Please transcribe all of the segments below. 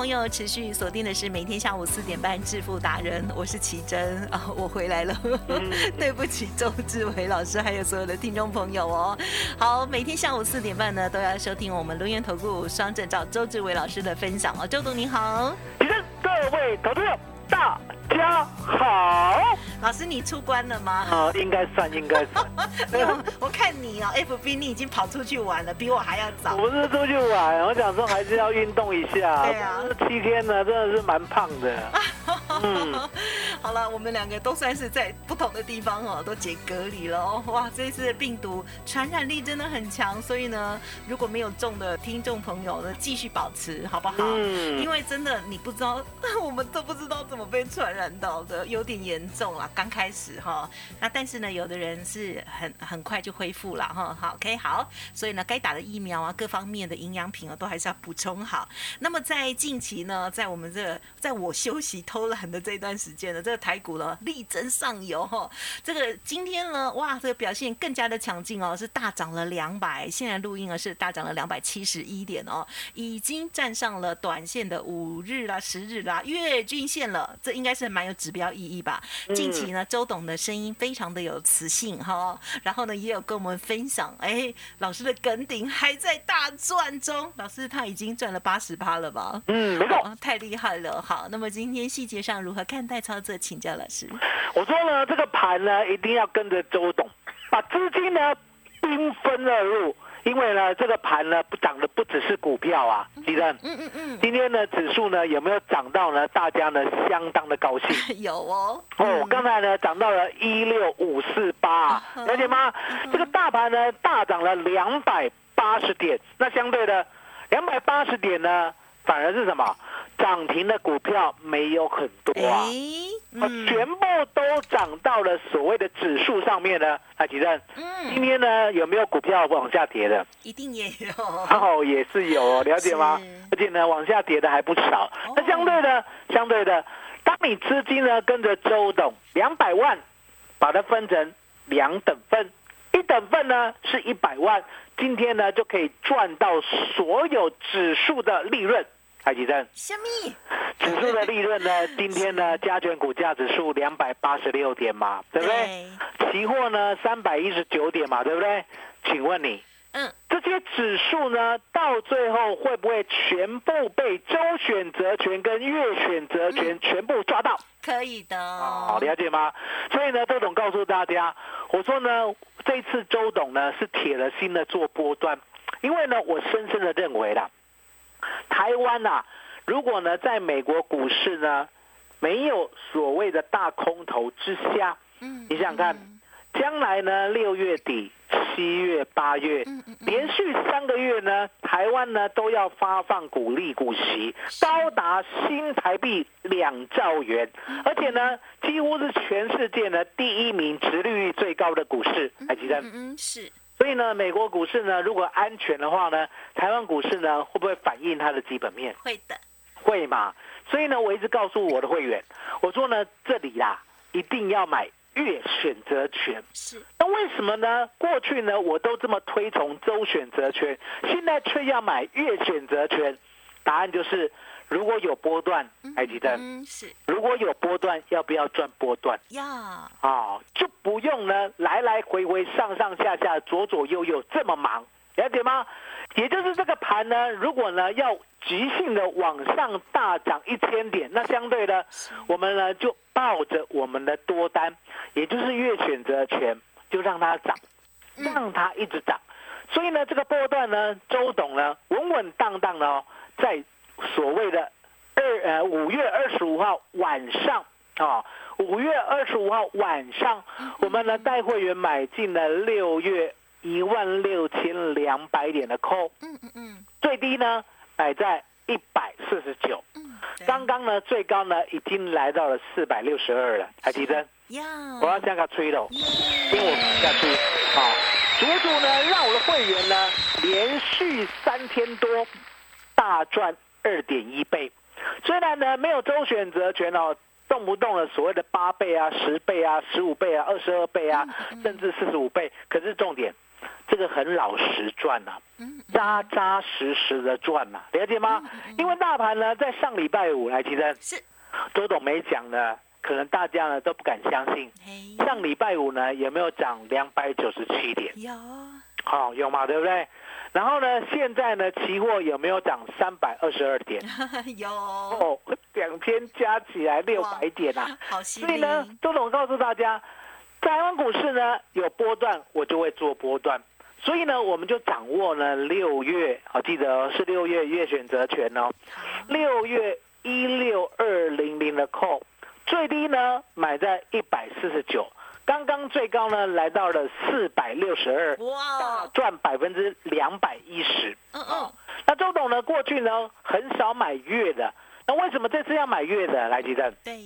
朋友持续锁定的是每天下午四点半致富达人，我是奇珍啊，我回来了，对不起周志伟老师还有所有的听众朋友哦。好，每天下午四点半呢都要收听我们轮源投顾双证照周志伟老师的分享哦。周董您好，各位投资者大家好。老师，你出关了吗？啊，应该算，应该算。我看你哦，FB 你已经跑出去玩了，比我还要早。我不是出去玩，我想说还是要运动一下。对啊，这七天呢，真的是蛮胖的。嗯，好了，我们两个都算是在不同的地方哦，都解隔离了哦。哇，这次的病毒传染力真的很强，所以呢，如果没有中的听众朋友呢，继续保持好不好？嗯。因为真的你不知道，我们都不知道怎么被传染到的，有点严重了。刚开始哈，那但是呢，有的人是很很快就恢复了哈。好，OK，好，所以呢，该打的疫苗啊，各方面的营养品啊，都还是要补充好。那么在近期呢，在我们这个在我休息偷懒的这段时间呢，这个台股了力争上游哈。这个今天呢，哇，这个表现更加的强劲哦，是大涨了两百。现在录音呢是大涨了两百七十一点哦，已经站上了短线的五日啦、十日啦、月均线了。这应该是蛮有指标意义吧？近期。呢，周董的声音非常的有磁性哈，然后呢，也有跟我们分享，哎，老师的梗顶还在大赚中，老师他已经赚了八十趴了吧？嗯，没错，太厉害了。好，那么今天细节上如何看待操作，请教老师。我说呢，这个盘呢，一定要跟着周董，把资金呢兵分二路。因为呢，这个盘呢不涨的不只是股票啊，吉正。嗯嗯嗯。今天呢，指数呢有没有涨到呢？大家呢相当的高兴。有哦。哦，刚才呢涨到了一六五四八，了解吗？这个大盘呢大涨了两百八十点，那相对的两百八十点呢，反而是什么？涨停的股票没有很多啊，全部都涨到了所谓的指数上面呢。啊，吉正，今天呢有没有股票往下跌的？一定也有，哦，也是有，了解吗？而且呢，往下跌的还不少。那相对的，相对的，当你资金呢跟着周董两百万，把它分成两等份，一等份呢是一百万，今天呢就可以赚到所有指数的利润。海基证，什么？指数的利润呢？今天呢，加权股价指数两百八十六点嘛，对不对？期货呢，三百一十九点嘛，对不对？请问你，嗯，这些指数呢，到最后会不会全部被周选择权跟月选择权全部抓到？可以的，好了解吗？所以呢，周董告诉大家，我说呢，这次周董呢是铁了心的做波段，因为呢，我深深的认为啦。台湾呐，如果呢，在美国股市呢，没有所谓的大空头之下，嗯，你想想看，将来呢，六月底、七月、八月，连续三个月呢，台湾呢都要发放股利股息，高达新台币两兆元，而且呢，几乎是全世界呢第一名、殖利率最高的股市，还记得？嗯，是。所以呢，美国股市呢，如果安全的话呢，台湾股市呢，会不会反映它的基本面？会的，会嘛。所以呢，我一直告诉我的会员，我说呢，这里啦，一定要买月选择权。是。那为什么呢？过去呢，我都这么推崇周选择权，现在却要买月选择权？答案就是，如果有波段，还记得？嗯，是。如果有波段，要不要赚波段？要。啊，就。不用呢来来回回上上下下左左右右这么忙，了解吗？也就是这个盘呢，如果呢要急性的往上大涨一千点，那相对呢，我们呢就抱着我们的多单，也就是月选择权，就让它涨，让它一直涨。所以呢，这个波段呢，周董呢稳稳当当的哦，在所谓的二呃五月二十五号晚上啊，五月二十五号晚上，我们呢带会员买进了六月。一万六千两百点的 call，嗯嗯嗯，最低呢摆在一百四十九，嗯，刚刚呢最高呢已经来到了四百六十二了，还记得？呀，我要下个吹喽，听我下去，好，主主呢让我的会员呢连续三天多大赚二点一倍，虽然呢没有周选择权哦。动不动了所谓的八倍啊、十倍啊、十五倍啊、二十二倍啊，甚至四十五倍，可是重点。这个很老实赚呐，扎扎实实的赚呐，了解吗？因为大盘呢，在上礼拜五来，提升是周董没讲呢，可能大家呢都不敢相信。上礼拜五呢，有没有涨两百九十七点？有，好有嘛，对不对？然后呢，现在呢，期货有没有涨三百二十二点？有，哦，两天加起来六百点啊！好所以呢，周董告诉大家。台湾股市呢有波段，我就会做波段，所以呢，我们就掌握呢六月，好记得哦是六月月选择权哦，六月一六二零零的 call，最低呢买在一百四十九，刚刚最高呢来到了四百六十二，哇，赚百分之两百一十。嗯嗯，那周董呢过去呢很少买月的，那为什么这次要买月的？来，吉正？对。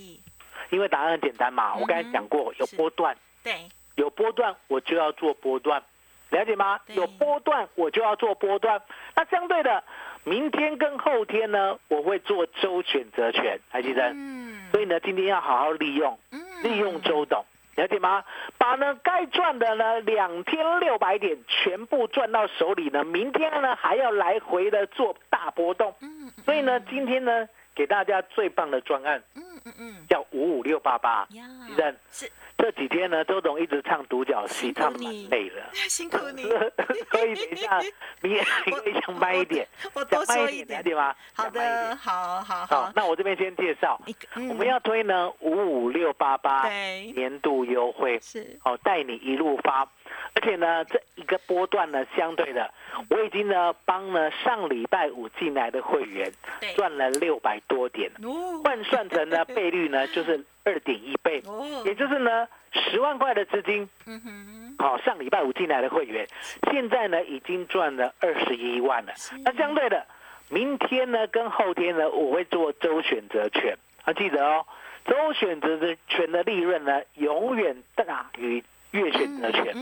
因为答案很简单嘛，我刚才讲过有波段，对，有波段我就要做波段，了解吗？有波段我就要做波段。那相对的，明天跟后天呢，我会做周选择权，还记得？嗯。所以呢，今天要好好利用，利用周董，了解吗？把呢该赚的呢两天六百点全部赚到手里呢，明天呢还要来回的做大波动。嗯。所以呢，今天呢给大家最棒的专案。嗯嗯，叫五五六八八，是。这几天呢，周董一直唱独角戏，唱蛮累了，辛苦你。所以等一下，你也可以讲慢一点，我多说一点，对吗？好的，好好好。那我这边先介绍，我们要推呢五五六八八年度优惠，是。哦带你一路发。而且呢，这一个波段呢，相对的，我已经呢帮呢上礼拜五进来的会员赚了六百多点，换算成呢 倍率呢就是二点一倍，也就是呢十万块的资金，好上礼拜五进来的会员，现在呢已经赚了二十一万了。那相对的，明天呢跟后天呢我会做周选择权，啊记得哦，周选择的权的利润呢永远大于。月选择权，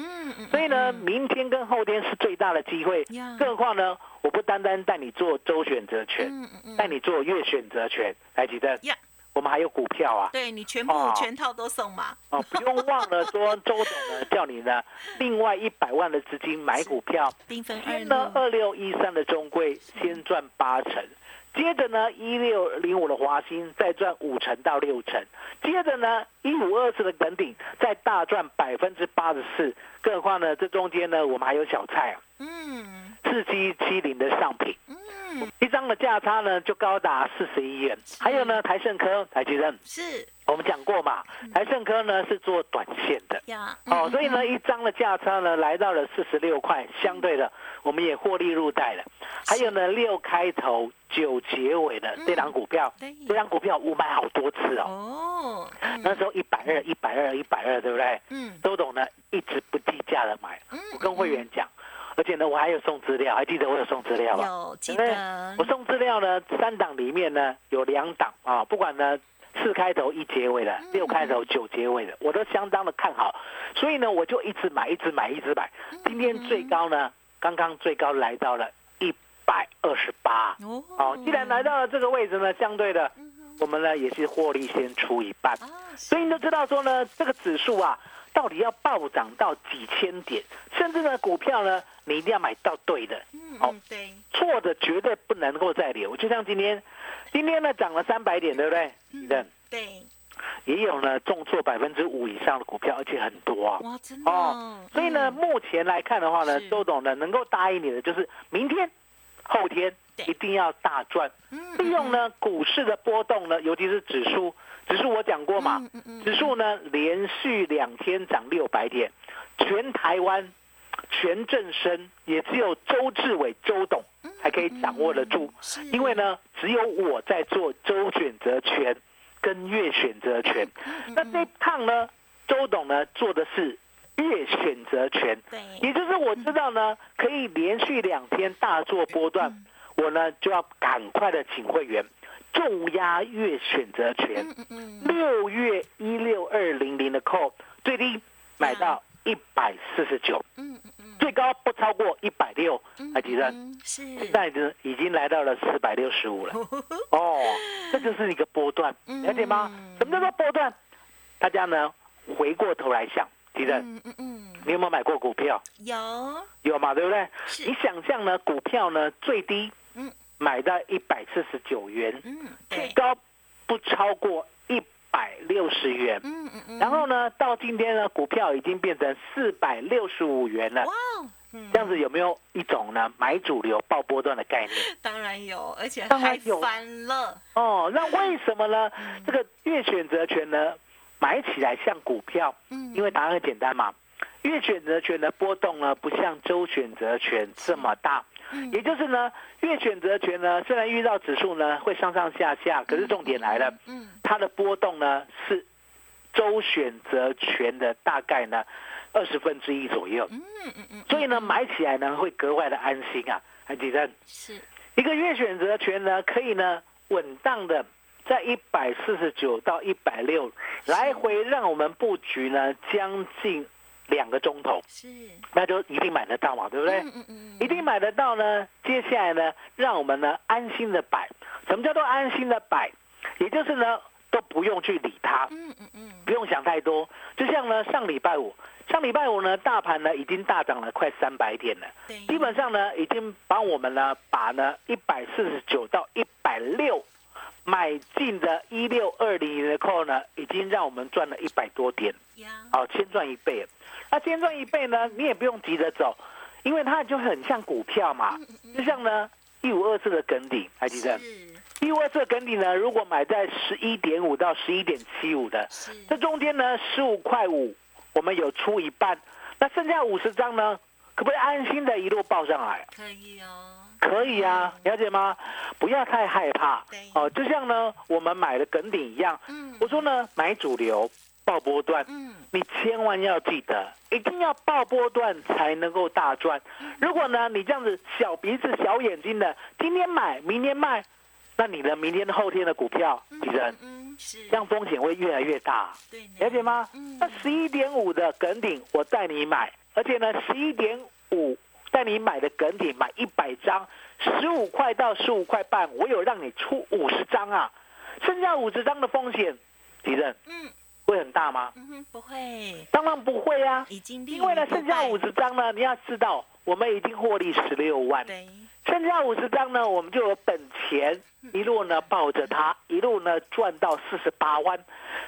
所以呢，明天跟后天是最大的机会。更何况呢，我不单单带你做周选择权，带你做月选择权，来记得，我们还有股票啊。对你全部全套都送嘛。哦，不用忘了说，周董呢叫你呢，另外一百万的资金买股票。先呢，二六一三的中贵先赚八成。接着呢，一六零五的华兴再赚五成到六成，接着呢，一五二四的等鼎再大赚百分之八十四，更何况呢，这中间呢，我们还有小菜啊，嗯，四七七零的上品，嗯，一张的价差呢就高达四十一元，还有呢，台盛科、台积电。是。我们讲过嘛，台盛科呢是做短线的，哦，所以呢一张的价差呢来到了四十六块，相对的我们也获利入袋了。还有呢六开头九结尾的这张股票，这张股票我买好多次哦。哦，那时候一百二、一百二、一百二，对不对？嗯，周董呢一直不计价的买，我跟会员讲，而且呢我还有送资料，还记得我有送资料吗？有记得。我送资料呢，三档里面呢有两档啊，不管呢。四开头一结尾的，六开头九结尾的，我都相当的看好，所以呢，我就一直买，一直买，一直买。今天最高呢，刚刚最高来到了一百二十八。哦，既然来到了这个位置呢，相对的，我们呢也是获利先出一半。所以你都知道说呢，这个指数啊，到底要暴涨到几千点，甚至呢，股票呢，你一定要买到对的。哦，对，错的绝对不能够再留。就像今天。今天呢涨了三百点，对不对？嗯，对。也有呢重挫百分之五以上的股票，而且很多啊。哇，真的哦，所以呢，嗯目前来看的话呢，周董呢能够答应你的就是明天、后天一定要大赚，嗯利用呢股市的波动呢，尤其是指数，指数我讲过嘛，指数呢连续两天涨六百点，全台湾全正生也只有周志伟周董还可以掌握得住，因为呢只有我在做周选择权跟月选择权，嗯那这一趟呢，周董呢做的是月选择权，对。也就是我知道呢可以连续两天大做波段，嗯。我呢就要赶快的请会员重压月选择权，六月一六二零零的扣最低买到一百四十九，嗯嗯嗯最高不超过一百六，嗯，还记得？现在已经已经来到了四百六十五了。哦，这就是一个波段，嗯了解吗？什么叫做波段？大家呢回过头来想，吉正，嗯嗯嗯你有没有买过股票？有有嘛，对不对？是你想象呢，股票呢最低嗯买到一百四十九元，嗯最高不超过一百六十元。嗯嗯嗯然后呢，到今天呢，股票已经变成四百六十五元了哇。哦嗯这样子有没有一种呢买主流爆波段的概念？当然有，而且还有翻了，哦，那为什么呢？嗯这个月选择权呢，买起来像股票，嗯因为答案很简单嘛。月选择权的波动呢，不像周选择权这么大。嗯。也就是呢，月选择权呢，虽然遇到指数呢会上上下下，可是重点来了，嗯它的波动呢是周选择权的大概呢二十分之一左右。嗯嗯嗯，所以呢，买起来呢会格外的安心啊。还记得是。一个月选择权呢，可以呢稳当的在一百四十九到一百六来回让我们布局呢将近两个钟头，是，那就一定买得到嘛，对不对？嗯嗯嗯，一定买得到呢。接下来呢，让我们呢安心的摆。什么叫做安心的摆？也就是呢都不用去理它，嗯嗯嗯不用想太多。就像呢上礼拜五，上礼拜五呢大盘呢已经大涨了快三百点了。基本上呢，已经帮我们呢把呢一百四十九到一百六买进的一六二零的 call 呢，已经让我们赚了一百多点，呀，好，先赚一倍。那先赚一倍呢，你也不用急着走，因为它就很像股票嘛，就像呢一五二四的梗顶，还记得？是。一五二四的梗顶呢，如果买在十一点五到十一点七五的，是，这中间呢，十五块五，我们有出一半，那剩下五十张呢，可不可以安心的一路报上来？可以哦，可以啊，了解吗？不要太害怕。哦，就像呢我们买的梗顶一样，嗯。我说呢买主流报波段，嗯。你千万要记得，一定要报波段才能够大赚。如果呢你这样子小鼻子小眼睛的，今天买明天卖，那你的明天后天的股票，其实嗯嗯是，这样风险会越来越大。对，了解吗？嗯。那十一点五的梗顶，我带你买，而且呢，十一点五带你买的梗顶买一百张，十五块到十五块半，我有让你出五十张啊，剩下五十张的风险，敌人嗯。会很大吗？嗯哼不会，当然不会啊，已经立因为呢，剩下五十张呢，你要知道，我们已经获利十六万，对，剩下五十张呢，我们就有本钱，嗯。一路呢抱着它，一路呢赚到四十八万。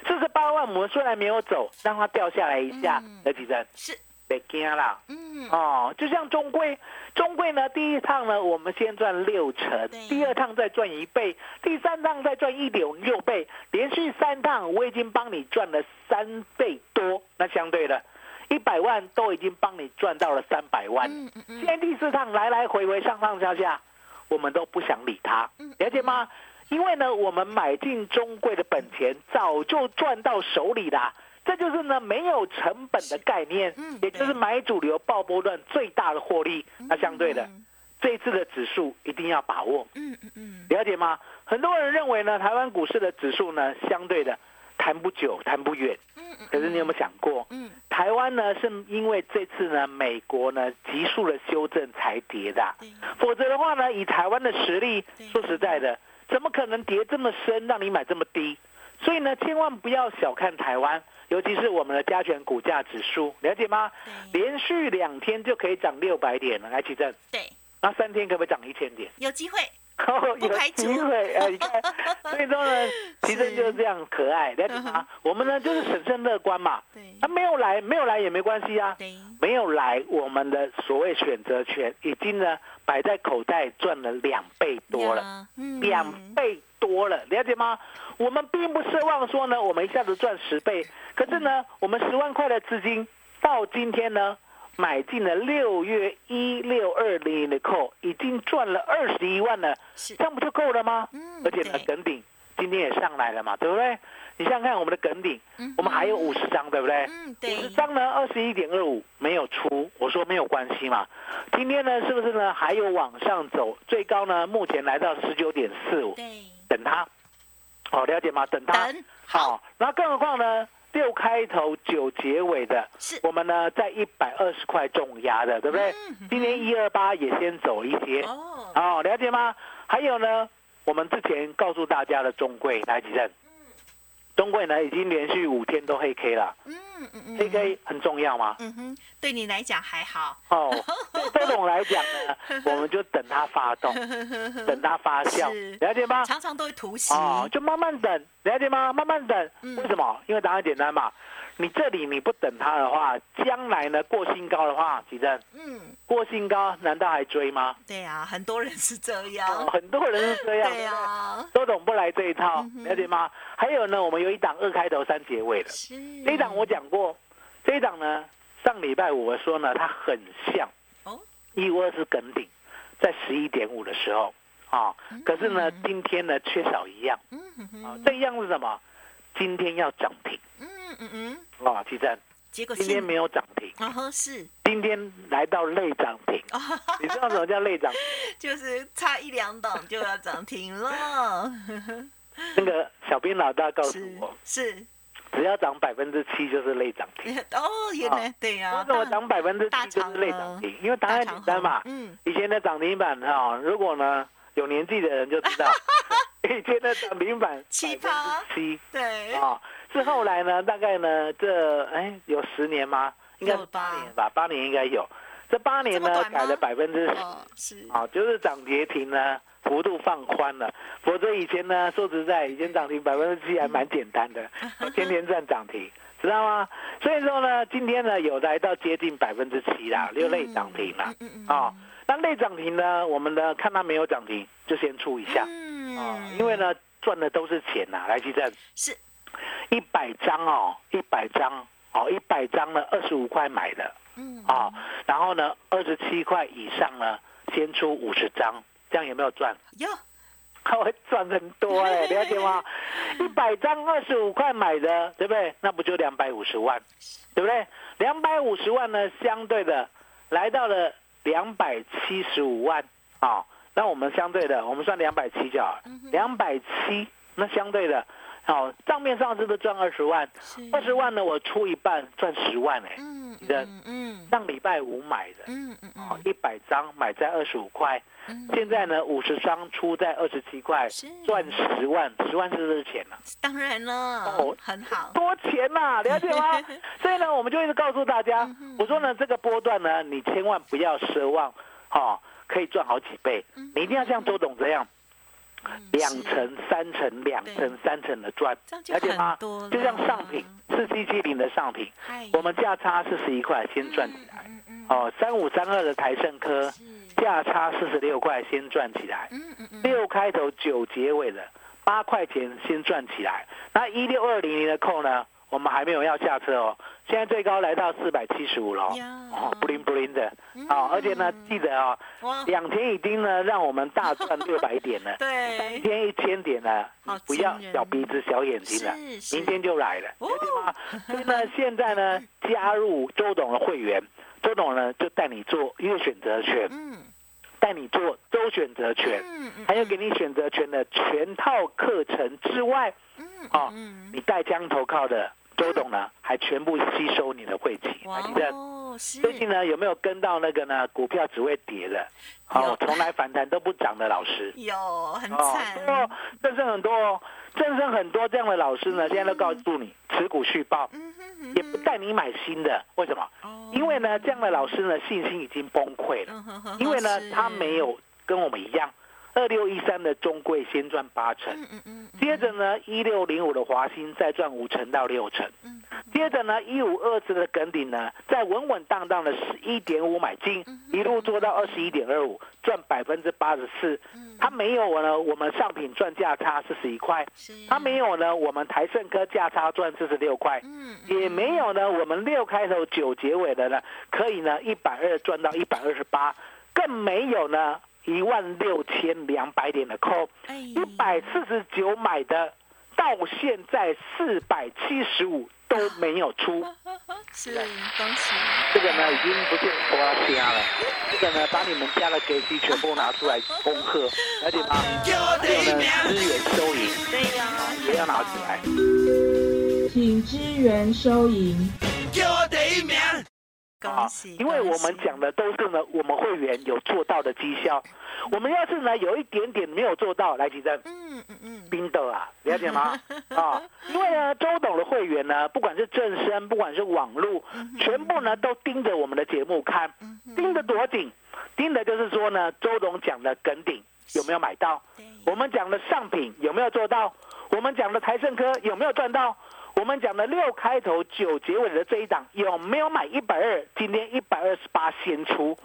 四十八万，我们虽然没有走，让它掉下来一下嗯，那几阵是，别惊啦。嗯哦，就像中贵，中贵呢，第一趟呢，我们先赚六成，第二趟再赚一倍，第三趟再赚一点六倍，连续三趟我已经帮你赚了三倍多。那相对的，一百万都已经帮你赚到了三百万。嗯嗯嗯现在第四趟来来回回上上下下，我们都不想理它嗯，了解吗？因为呢，我们买进中贵的本钱早就赚到手里啦，这就是呢没有成本的概念嗯，也就是对买主流爆波段最大的获利。那相对的，嗯这一次的指数一定要把握，嗯嗯嗯了解吗？很多人认为呢，台湾股市的指数呢，相对的谈不久，谈不远。嗯嗯，可是你有没有想过，嗯台湾呢是因为这次呢美国呢急速的修正才跌的否则的话呢，以台湾的实力对，说实在的，怎么可能跌这么深，让你买这么低？所以呢，千万不要小看台湾，尤其是我们的加权股价指数，了解吗？对。连续两天就可以涨六百点了，来奇正，对，那三天可不可以涨一千点？有机会，不排除。机会，哎，你看，所以说呢，其实就是这样可爱，了解吗？我们呢就是审慎乐观嘛，对，他没有来，没有来也没关系啊，对，没有来，我们的所谓选择权已经呢摆在口袋赚了两倍多了，两倍多了，了解吗？我们并不奢望说呢，我们一下子赚十倍，可是呢，我们十万块的资金到今天呢，买进了六月一六二零的扣，已经赚了二十一万了，这，样不就够了吗？嗯而且呢，对梗顶今天也上来了嘛，对不对？你想想看，我们的梗顶，嗯我们还有五十张，对不对？嗯，五十，张呢，二十一点二五没有出，我说没有关系嘛。今天呢，是不是呢还有往上走？最高呢，目前来到十九点四五，对，等它。哦，了解吗？等它。等，好，好，然后更何况呢，六开头九结尾的，我们呢在一百二十块重压的，对不对？嗯今天一二八也先走一些。哦，哦，了解吗？还有呢，我们之前告诉大家的中贵来几阵，中国呢已经连续五天都黑 K 了，嗯嗯嗯，黑 K 很重要吗？嗯哼，对你来讲还好，哦，对这种来讲呢，我们就等它发动，等它发酵是，了解吗？常常都会突袭，哦，就慢慢等，了解吗？慢慢等。嗯为什么？因为答案简单嘛。你这里你不等它的话，将来呢过新高的话，奇正嗯，过新高难道还追吗？对呀，很多人是这哦样，很多人是这样，对对不对？呀，周董不来这一套嗯，了解吗？还有呢，我们有一档二开头三结尾的，是，这一档我讲过，这一档呢，上礼拜我说呢，它很像哦，一五二是梗顶，在十一点五的时候。啊，可是呢，今天呢缺少一样。啊这一样是什么？今天要涨停嗯嗯嗯，啊，奇正，结果今天没有涨停，啊呵是，今天来到类涨停，啊，你知道什么叫类涨停？就是差一两档就要涨停了，那个小兵老大告诉我，是，只要涨百分之七就是类涨停。哦，原来对呀，为什么涨百分之七就是类涨停？因为答案简单嘛。嗯，以前的涨停板哈，如果呢有年纪的人就知道，以前的涨停板七百分之七。对，啊，是后来呢，大概呢这哎有十年吗？应该是八年吧，八年应该有。这八年呢改了百分之十哦是，啊，就是涨跌停呢幅度放宽了。否则以前呢，说实在，以前涨停百分之七还蛮简单的，天天赚涨停，知道吗？所以说呢，今天呢有来到接近百分之七啦，六类涨停啦。嗯嗯哦，那类涨停呢，我们呢看它没有涨停，就先出一下啊嗯，因为呢赚的都是钱呐、来，基正是一百张哦，一百张哦，一百张呢二十五块买的嗯啊，然后呢二十七块以上呢先出五十张，这样有没有赚？哟，会赚很多哎、了解吗？一百张二十五块买的，对不对？那不就两百五十万，对不对？两百五十万呢，相对的来到了两百七十五万啊、那我们相对的，我们算两百七就好，两百七，那相对的，好、账面上是不是赚二十万？二十万呢，我出一半赚十万哎、嗯人嗯嗯上礼拜五买的，嗯嗯一百张买在二十五块，嗯，现在呢五十张出在二十七块是，赚十万，十万是不是钱呢、当然了哦，很好，多钱呐、了解吗？所以呢，我们就一直告诉大家，嗯我说呢，这个波段呢，你千万不要奢望，哦，可以赚好几倍，你一定要像周董这样，嗯两是成、三层、两对成、三层的赚，这样就了解吗很多了？就像上品四七七零的上品，我们价差四十一块，先赚起来。哦，三五三二的台盛科是价差四十六块，先赚起来。六开头九结尾的八块钱先赚起来。那一六二零零的扣呢，我们还没有要下车哦，现在最高来到四百七十五了不灵不灵的。嗯。哦，而且呢，记得哦，哇。两天已经呢让我们大赚六百点了。三对天一千点了，不要小鼻子小眼睛了，明天就来了？所以呢，现在呢加入周董的会员，周董呢就带你做月选择权，嗯。带你做周选择权，还有给你选择权的全套课程之外，嗯哦嗯。你带枪投靠的周董呢，还全部吸收你的会籍。哇来，你看哦是。最近呢有没有跟到那个呢股票只会跌的，有。哦，从来反弹都不涨的老师？有很多正胜很多哦，正胜很多这样的老师呢，现在都告诉你持股续报，也不带你买新的，为什么？哦。因为呢，这样的老师呢信心已经崩溃了，因为呢他没有跟我们一样二六一三的中贵先赚八成，接着呢一六零五的华兴再赚五成到六成，嗯接着呢一五二四的耿鼎呢再稳稳当当的十一点五买进，一路做到二十一点二五，赚百分之八十四。它没有呢，我们上品赚价差四十一块，是，它没有呢，我们台盛科价差赚四十六块。嗯。也没有呢，我们六开头九结尾的呢，可以呢一百二赚到一百二十八，更没有呢一万六千两百点的扣，哎，一百四十九买的，到现在四百七十五都没有出，是恭喜，这个呢已经不是我要加了，这个呢把你们家的给息全部拿出来恭贺，而且把还有呢资源收银。对呀，也要拿出来。请支援收银。恭喜，因为我们讲的都是呢，我们会员有做到的绩效。我们要是呢有一点点没有做到，来举证，嗯嗯嗯，冰的啊，了解吗？啊，因为呢，周董的会员呢，不管是正身，不管是网路，全部呢都盯着我们的节目看，盯得多紧，盯的就是说呢，周董讲的梗顶有没有买到？我们讲的上品有没有做到？我们讲的台盛科有没有赚到？我们讲的六开头九结尾的这一档有没有买一百二？今天一百二十八先出。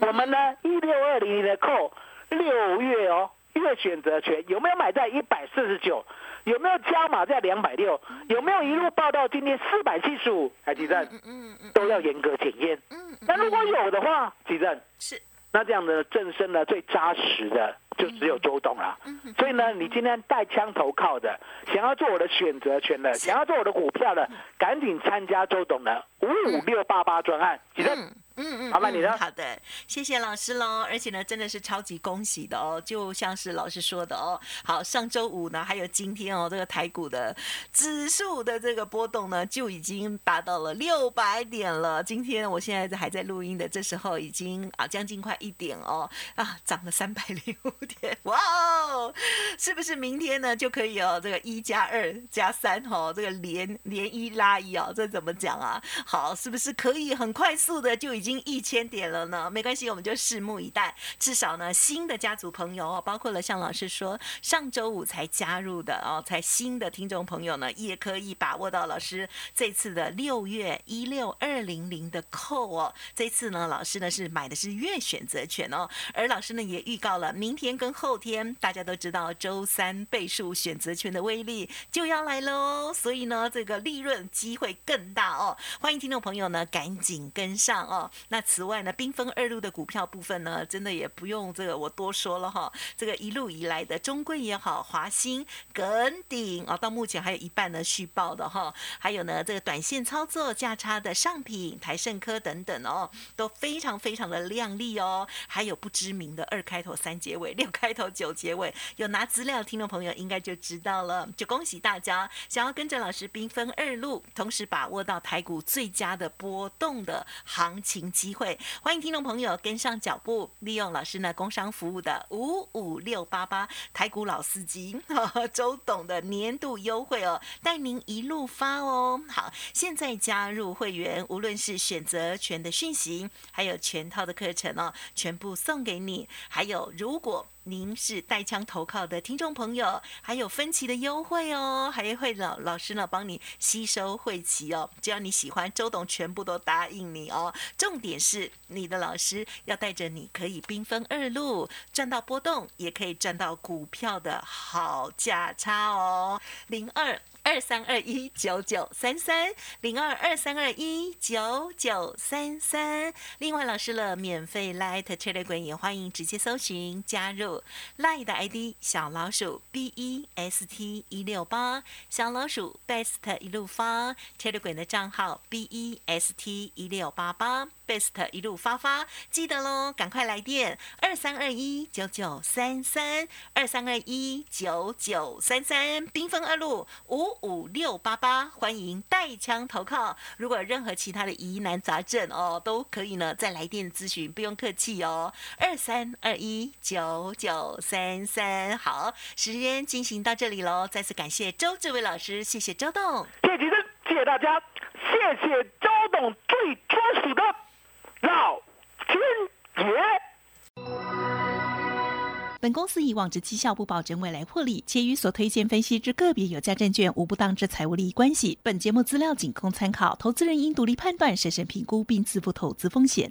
我们呢一六二零零的扣六月哦，月选择权有没有买在一百四十九？有没有加码在两百六？有没有一路报到今天四百七十五？哎基正嗯嗯嗯都要严格检验。嗯，那如果有的话，基正是，那这样的正身呢，最扎实的就只有周董了。嗯所以呢，你今天带枪投靠的，想要做我的选择权的，想要做我的股票的，赶紧参加周董的五五六八八专案。几正？嗯嗯嗯，麻烦你了好的，谢谢老师喽。而且呢，真的是超级恭喜的哦，就像是老师说的哦。好，上周五呢，还有今天哦，这个台股的指数的这个波动呢，就已经达到了六百点了。今天我现在还在录音的，这时候已经啊将近快一点哦，啊涨了三百零五点，哇哦，是不是明天呢就可以哦？这个一加二加三哦，这个连连一拉一哦，这怎么讲啊？好，是不是可以很快速的就已经已经一千点了呢？没关系，我们就拭目以待。至少呢，新的家族朋友哦，包括了像老师说上周五才加入的哦，才新的听众朋友呢，也可以把握到老师这次的六月一六二零零的扣哦。这次呢，老师呢是买的是月选择权哦，而老师呢也预告了明天跟后天，大家都知道周三倍数选择权的威力就要来喽，所以呢，这个利润机会更大哦。欢迎听众朋友呢赶紧跟上哦。那此外呢，缤纷二路的股票部分呢，真的也不用这个我多说了哈。这个一路以来的中贵也好，华兴、耿鼎啊，到目前还有一半呢续报的哈。还有呢，这个短线操作价差的上品、台盛科等等哦，都非常非常的亮丽哦。还有不知名的二开头三结尾、六开头九结尾，有拿资料听众朋友应该就知道了。就恭喜大家，想要跟着老师缤纷二路，同时把握到台股最佳的波动的行情机会，欢迎听众朋友跟上脚步，利用老师呢工商服务的五五六八八台股老司机周董的年度优惠哦，带您一路发哦。好，现在加入会员，无论是选择权的讯息，还有全套的课程哦，全部送给你。还有，如果您是带枪投靠的听众朋友，还有分期的优惠哦，还会老老师呢帮你吸收会期哦。只要你喜欢，周董全部都答应你哦。重点是你的老师要带着你，可以兵分二路赚到波动，也可以赚到股票的好价差哦。零二。二三二一九九三三零二二三二一九九三三。另外，老师了免费 Light t e l e g r a 也欢迎直接搜寻加入 Light 的 ID 小老鼠 B E S T 一六八小老鼠 Best 一路发 Telegram 的账号 B E S T 一六八八 Best 一路发发，记得喽，赶快来电二三二一九九三三二三二一九九三三缤纷二路五。五六八八，欢迎带枪投靠。如果任何其他的疑难杂症哦，都可以呢，再来电咨询，不用客气哦。二三二一九九三三，好，时间进行到这里喽。再次感谢周志伟老师，谢谢周董，谢谢吉生，谢谢大家，谢谢周董最专属的老天爷。本公司以往之绩效不保证未来获利，且与所推荐分析之个别有价证券无不当之财务利益关系。本节目资料仅供参考，投资人应独立判断、审慎评估并自负投资风险。